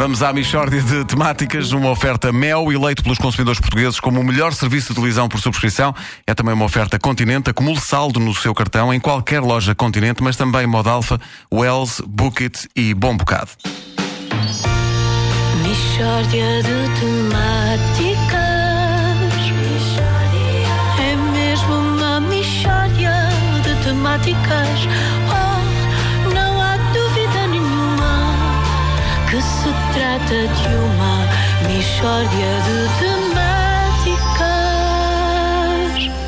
Vamos à Michórdia de Temáticas, uma oferta Mel, eleito pelos consumidores portugueses como o melhor serviço de televisão por subscrição. É também uma oferta Continente, acumule saldo no seu cartão em qualquer loja Continente, mas também Modalfa, Wells, Bookit e Bom Bocado. Mishória de temáticas É mesmo uma mishória de temáticas de uma mishória de temáticas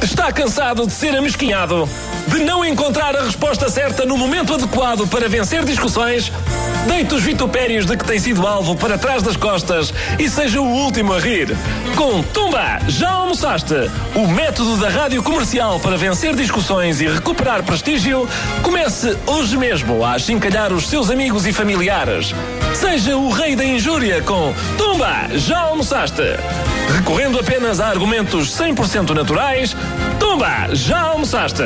Está cansado de ser amesquinhado? De não encontrar a resposta certa no momento adequado para vencer discussões? Deite os vitupérios de que tem sido alvo para trás das costas e seja o último a rir. Com Tumba, já almoçaste? O método da rádio comercial para vencer discussões e recuperar prestígio? Comece hoje mesmo a achincalhar os seus amigos e familiares. Seja o rei da injúria com Tumba, já almoçaste? Recorrendo apenas a argumentos 100% naturais, Tumba, já almoçaste?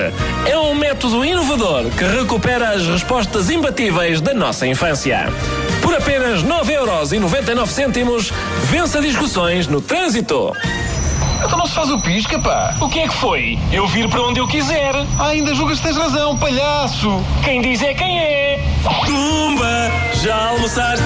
É um método inovador que recupera as respostas imbatíveis da nossa infância. Por apenas 9,99€, vença discussões no trânsito. Então não se faz o pisca, pá. O que é que foi? Eu vir para onde eu quiser. Ah, ainda julgas que tens razão, palhaço. Quem diz é quem é. Já almoçaste?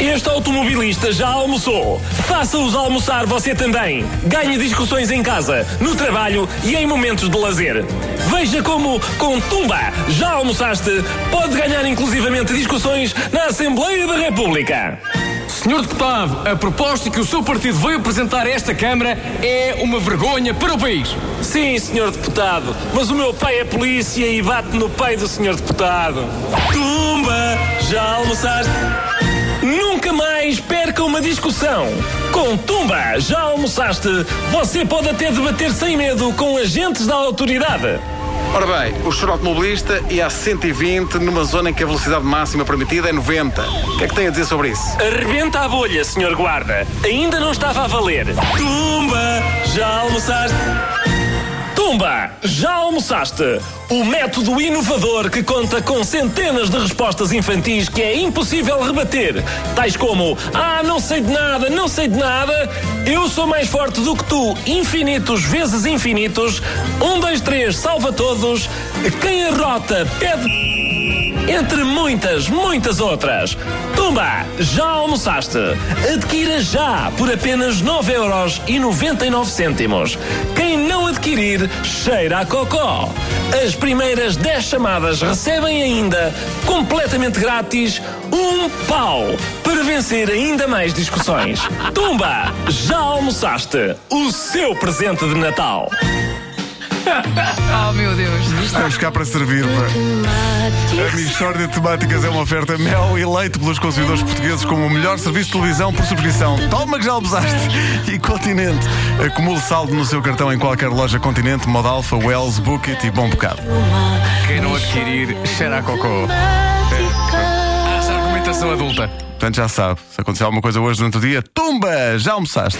Este automobilista já almoçou. Faça-os almoçar você também. Ganhe discussões em casa, no trabalho e em momentos de lazer. Veja como, com Tumba, já almoçaste, pode ganhar inclusivamente discussões na Assembleia da República. Senhor Deputado, a proposta que o seu partido veio apresentar a esta Câmara é uma vergonha para o país. Sim, senhor deputado, mas o meu pai é polícia e bate no pai do senhor deputado. Tumba, já almoçaste? Nunca mais perca uma discussão. Com Tumba, já almoçaste? Você pode até debater sem medo com agentes da autoridade. Ora bem, o senhor automobilista ia a 120 numa zona em que a velocidade máxima permitida é 90. O que é que tem a dizer sobre isso? Arrebenta a bolha, senhor guarda. Ainda não estava a valer. Tumba, já almoçaste? Já almoçaste? O método inovador que conta com centenas de respostas infantis que é impossível rebater. Tais como: Ah, não sei de nada, não sei de nada. Eu sou mais forte do que tu, infinitos vezes infinitos. Um, dois, três, salva todos. Quem arrota, pede. Entre muitas, muitas outras. Tumba, já almoçaste? Adquira já por apenas 9,99€. Quem não adquirir, cheira a cocó. As primeiras 10 chamadas recebem ainda, completamente grátis, um pau para vencer ainda mais discussões. Tumba, já almoçaste? O seu presente de Natal. Oh, meu Deus. Estamos cá para servir, pá. A Michórdia de Temáticas é uma oferta Mel, eleito pelos consumidores portugueses como o melhor serviço de televisão por subscrição. Toma que já almoçaste! E Continente. Acumule saldo no seu cartão em qualquer loja Continente, Modalfa, Wells, Bookit e Bom Bocado. Quem não adquirir, cheira a cocô. Essa argumentação adulta. Portanto, já sabe, se acontecer alguma coisa hoje durante o dia, tumba! Já almoçaste!